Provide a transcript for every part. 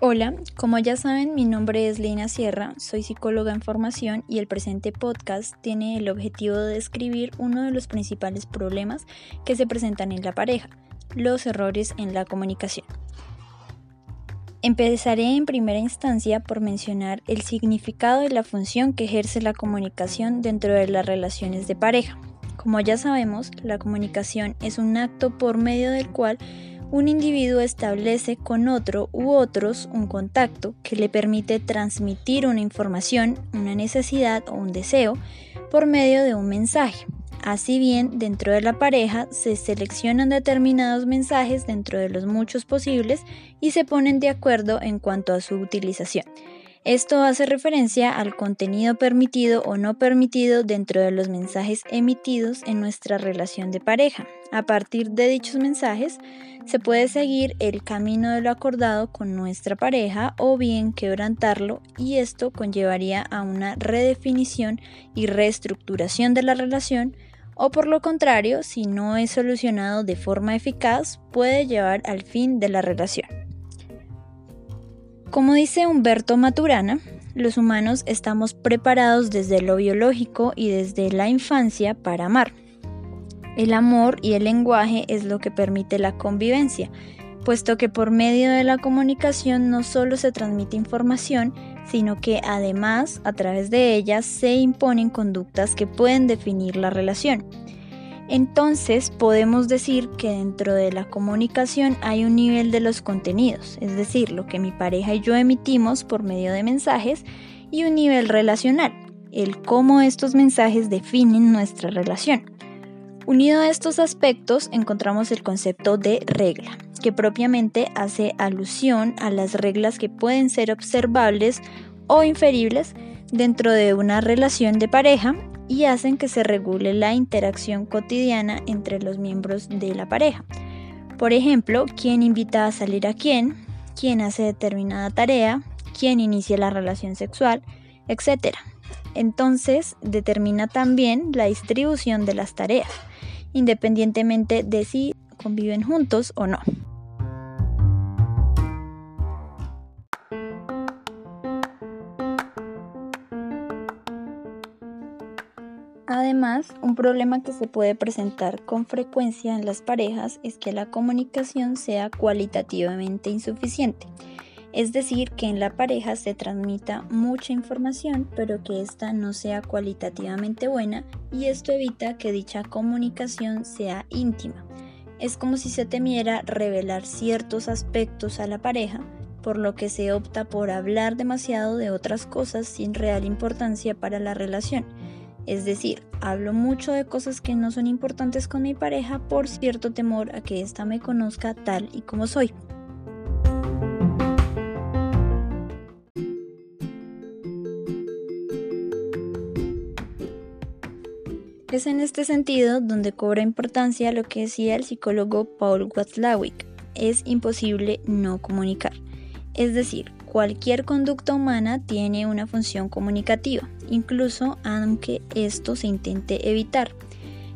Hola, como ya saben, mi nombre es Lina Sierra, soy psicóloga en formación y el presente podcast tiene el objetivo de describir uno de los principales problemas que se presentan en la pareja, los errores en la comunicación. Empezaré en primera instancia por mencionar el significado y la función que ejerce la comunicación dentro de las relaciones de pareja. Como ya sabemos, la comunicación es un acto por medio del cual un individuo establece con otro u otros un contacto que le permite transmitir una información, una necesidad o un deseo por medio de un mensaje. Así bien, dentro de la pareja se seleccionan determinados mensajes dentro de los muchos posibles y se ponen de acuerdo en cuanto a su utilización. Esto hace referencia al contenido permitido o no permitido dentro de los mensajes emitidos en nuestra relación de pareja. A partir de dichos mensajes, se puede seguir el camino de lo acordado con nuestra pareja o bien quebrantarlo y esto conllevaría a una redefinición y reestructuración de la relación o por lo contrario, si no es solucionado de forma eficaz, puede llevar al fin de la relación. Como dice Humberto Maturana, los humanos estamos preparados desde lo biológico y desde la infancia para amar. El amor y el lenguaje es lo que permite la convivencia, puesto que por medio de la comunicación no solo se transmite información, sino que además a través de ella se imponen conductas que pueden definir la relación. Entonces podemos decir que dentro de la comunicación hay un nivel de los contenidos, es decir, lo que mi pareja y yo emitimos por medio de mensajes, y un nivel relacional, el cómo estos mensajes definen nuestra relación. Unido a estos aspectos encontramos el concepto de regla, que propiamente hace alusión a las reglas que pueden ser observables o inferibles dentro de una relación de pareja y hacen que se regule la interacción cotidiana entre los miembros de la pareja. Por ejemplo, quién invita a salir a quién, quién hace determinada tarea, quién inicia la relación sexual, etc. Entonces, determina también la distribución de las tareas, independientemente de si conviven juntos o no. Además, un problema que se puede presentar con frecuencia en las parejas es que la comunicación sea cualitativamente insuficiente, es decir, que en la pareja se transmita mucha información pero que ésta no sea cualitativamente buena y esto evita que dicha comunicación sea íntima. Es como si se temiera revelar ciertos aspectos a la pareja, por lo que se opta por hablar demasiado de otras cosas sin real importancia para la relación es decir, hablo mucho de cosas que no son importantes con mi pareja por cierto temor a que ésta me conozca tal y como soy. Es en este sentido donde cobra importancia lo que decía el psicólogo Paul Watzlawick, es imposible no comunicar. Es decir, cualquier conducta humana tiene una función comunicativa, incluso aunque esto se intente evitar.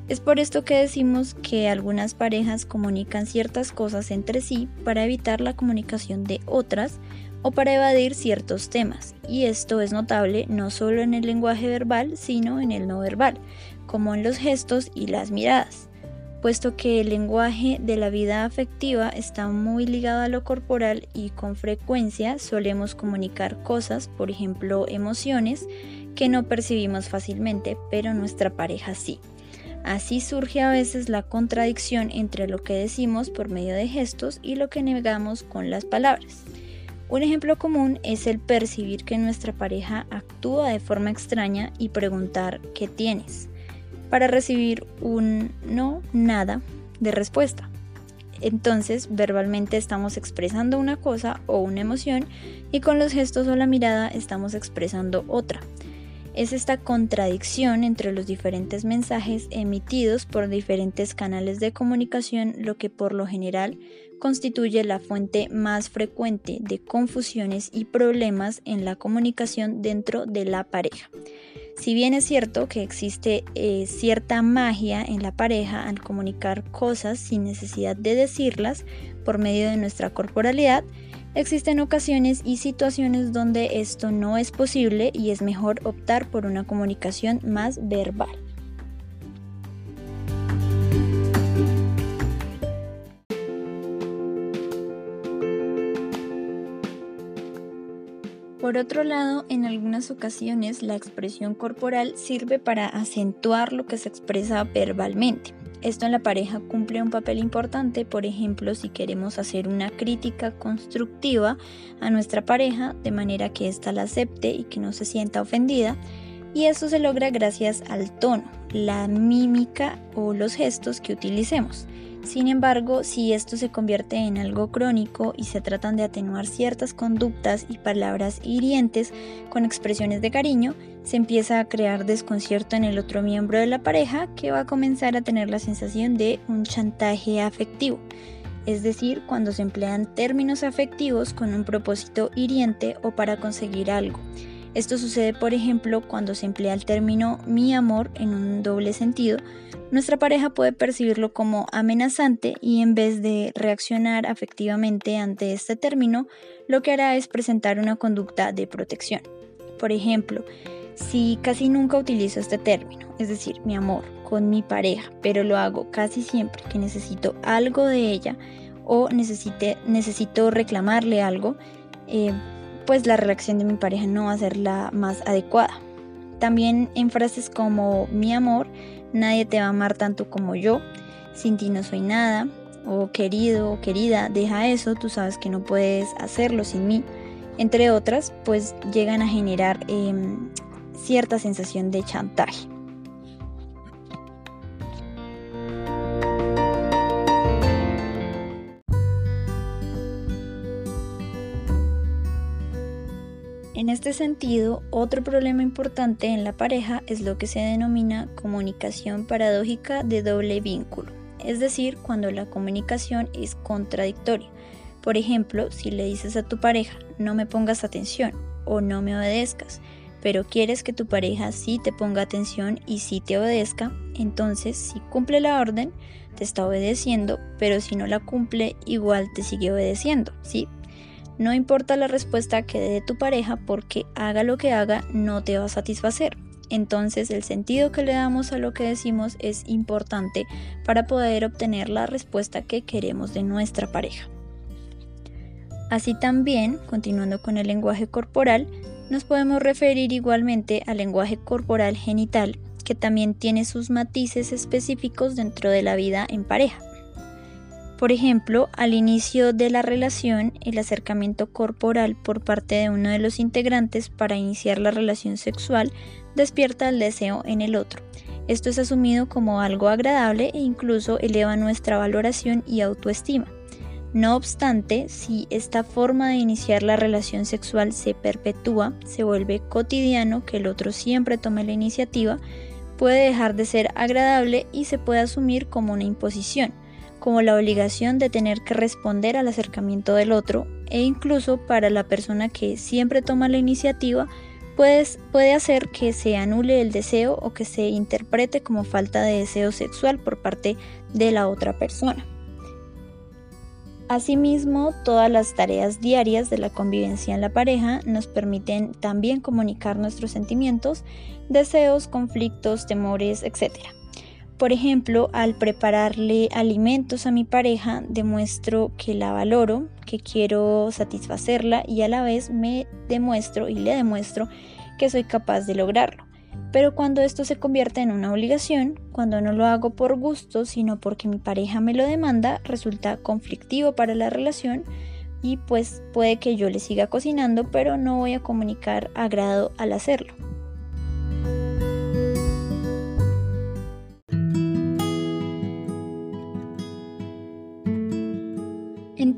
Es por esto que decimos que algunas parejas comunican ciertas cosas entre sí para evitar la comunicación de otras o para evadir ciertos temas, y esto es notable no solo en el lenguaje verbal, sino en el no verbal, como en los gestos y las miradas puesto que el lenguaje de la vida afectiva está muy ligado a lo corporal y con frecuencia solemos comunicar cosas, por ejemplo emociones, que no percibimos fácilmente, pero nuestra pareja sí. Así surge a veces la contradicción entre lo que decimos por medio de gestos y lo que negamos con las palabras. Un ejemplo común es el percibir que nuestra pareja actúa de forma extraña y preguntar ¿qué tienes? Para recibir un no, nada de respuesta. Entonces, verbalmente estamos expresando una cosa o una emoción y con los gestos o la mirada estamos expresando otra. Es esta contradicción entre los diferentes mensajes emitidos por diferentes canales de comunicación lo que por lo general constituye la fuente más frecuente de confusiones y problemas en la comunicación dentro de la pareja. Si bien es cierto que existe eh, cierta magia en la pareja al comunicar cosas sin necesidad de decirlas por medio de nuestra corporalidad, Existen ocasiones y situaciones donde esto no es posible y es mejor optar por una comunicación más verbal. Por otro lado, en algunas ocasiones la expresión corporal sirve para acentuar lo que se expresa verbalmente. Esto en la pareja cumple un papel importante, por ejemplo, si queremos hacer una crítica constructiva a nuestra pareja de manera que ésta la acepte y que no se sienta ofendida. Y eso se logra gracias al tono, la mímica o los gestos que utilicemos. Sin embargo, si esto se convierte en algo crónico y se tratan de atenuar ciertas conductas y palabras hirientes con expresiones de cariño, se empieza a crear desconcierto en el otro miembro de la pareja que va a comenzar a tener la sensación de un chantaje afectivo, es decir, cuando se emplean términos afectivos con un propósito hiriente o para conseguir algo. Esto sucede, por ejemplo, cuando se emplea el término mi amor en un doble sentido. Nuestra pareja puede percibirlo como amenazante y en vez de reaccionar afectivamente ante este término, lo que hará es presentar una conducta de protección. Por ejemplo, si casi nunca utilizo este término, es decir, mi amor, con mi pareja, pero lo hago casi siempre que necesito algo de ella o necesito reclamarle algo, eh, pues la reacción de mi pareja no va a ser la más adecuada. También en frases como mi amor, nadie te va a amar tanto como yo, sin ti no soy nada, o querido o querida, deja eso, tú sabes que no puedes hacerlo sin mí, entre otras, pues llegan a generar em, cierta sensación de chantaje. En este sentido, otro problema importante en la pareja es lo que se denomina comunicación paradójica de doble vínculo, es decir, cuando la comunicación es contradictoria. Por ejemplo, si le dices a tu pareja, no me pongas atención o no me obedezcas, pero quieres que tu pareja sí te ponga atención y sí te obedezca, entonces si cumple la orden, te está obedeciendo, pero si no la cumple, igual te sigue obedeciendo, ¿sí? No importa la respuesta que dé tu pareja porque haga lo que haga no te va a satisfacer. Entonces el sentido que le damos a lo que decimos es importante para poder obtener la respuesta que queremos de nuestra pareja. Así también, continuando con el lenguaje corporal, nos podemos referir igualmente al lenguaje corporal genital, que también tiene sus matices específicos dentro de la vida en pareja. Por ejemplo, al inicio de la relación, el acercamiento corporal por parte de uno de los integrantes para iniciar la relación sexual despierta el deseo en el otro. Esto es asumido como algo agradable e incluso eleva nuestra valoración y autoestima. No obstante, si esta forma de iniciar la relación sexual se perpetúa, se vuelve cotidiano que el otro siempre tome la iniciativa, puede dejar de ser agradable y se puede asumir como una imposición como la obligación de tener que responder al acercamiento del otro e incluso para la persona que siempre toma la iniciativa puede, puede hacer que se anule el deseo o que se interprete como falta de deseo sexual por parte de la otra persona. Asimismo, todas las tareas diarias de la convivencia en la pareja nos permiten también comunicar nuestros sentimientos, deseos, conflictos, temores, etc. Por ejemplo, al prepararle alimentos a mi pareja, demuestro que la valoro, que quiero satisfacerla y a la vez me demuestro y le demuestro que soy capaz de lograrlo. Pero cuando esto se convierte en una obligación, cuando no lo hago por gusto, sino porque mi pareja me lo demanda, resulta conflictivo para la relación y pues puede que yo le siga cocinando, pero no voy a comunicar agrado al hacerlo.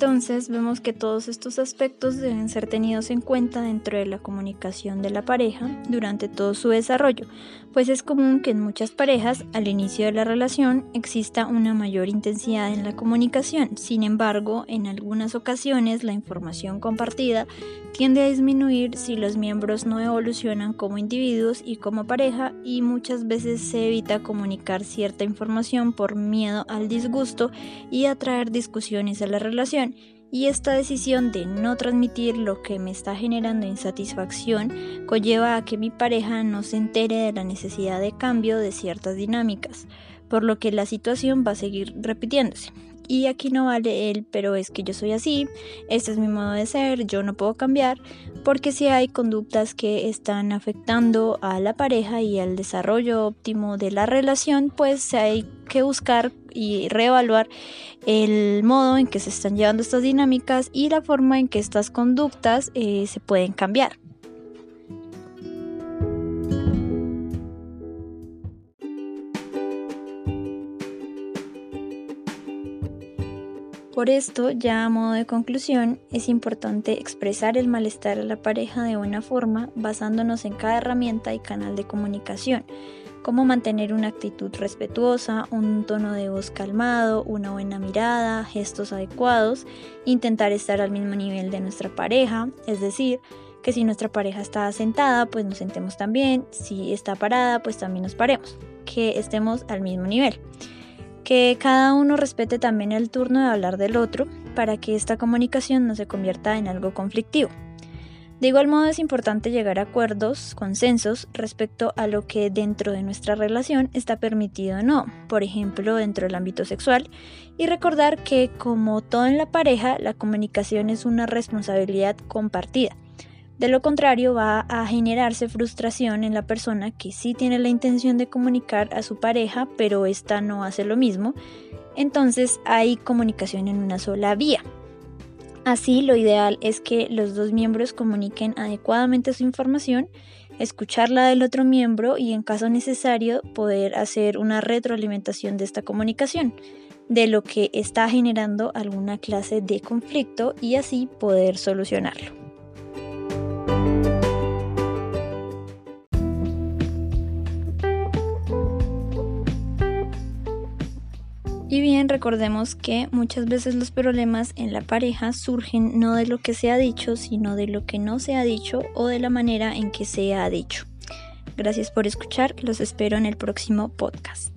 Entonces vemos que todos estos aspectos deben ser tenidos en cuenta dentro de la comunicación de la pareja durante todo su desarrollo, pues es común que en muchas parejas al inicio de la relación exista una mayor intensidad en la comunicación, sin embargo en algunas ocasiones la información compartida tiende a disminuir si los miembros no evolucionan como individuos y como pareja y muchas veces se evita comunicar cierta información por miedo al disgusto y atraer discusiones a la relación y esta decisión de no transmitir lo que me está generando insatisfacción conlleva a que mi pareja no se entere de la necesidad de cambio de ciertas dinámicas, por lo que la situación va a seguir repitiéndose. Y aquí no vale el, pero es que yo soy así, este es mi modo de ser, yo no puedo cambiar, porque si hay conductas que están afectando a la pareja y al desarrollo óptimo de la relación, pues hay que buscar y reevaluar el modo en que se están llevando estas dinámicas y la forma en que estas conductas eh, se pueden cambiar. Por esto, ya a modo de conclusión, es importante expresar el malestar a la pareja de buena forma basándonos en cada herramienta y canal de comunicación, como mantener una actitud respetuosa, un tono de voz calmado, una buena mirada, gestos adecuados, intentar estar al mismo nivel de nuestra pareja, es decir, que si nuestra pareja está sentada, pues nos sentemos también, si está parada, pues también nos paremos, que estemos al mismo nivel que cada uno respete también el turno de hablar del otro para que esta comunicación no se convierta en algo conflictivo. De igual modo es importante llegar a acuerdos, consensos respecto a lo que dentro de nuestra relación está permitido o no, por ejemplo dentro del ámbito sexual, y recordar que como todo en la pareja, la comunicación es una responsabilidad compartida. De lo contrario, va a generarse frustración en la persona que sí tiene la intención de comunicar a su pareja, pero esta no hace lo mismo. Entonces hay comunicación en una sola vía. Así, lo ideal es que los dos miembros comuniquen adecuadamente su información, escucharla del otro miembro y en caso necesario poder hacer una retroalimentación de esta comunicación, de lo que está generando alguna clase de conflicto y así poder solucionarlo. Y bien, recordemos que muchas veces los problemas en la pareja surgen no de lo que se ha dicho, sino de lo que no se ha dicho o de la manera en que se ha dicho. Gracias por escuchar, los espero en el próximo podcast.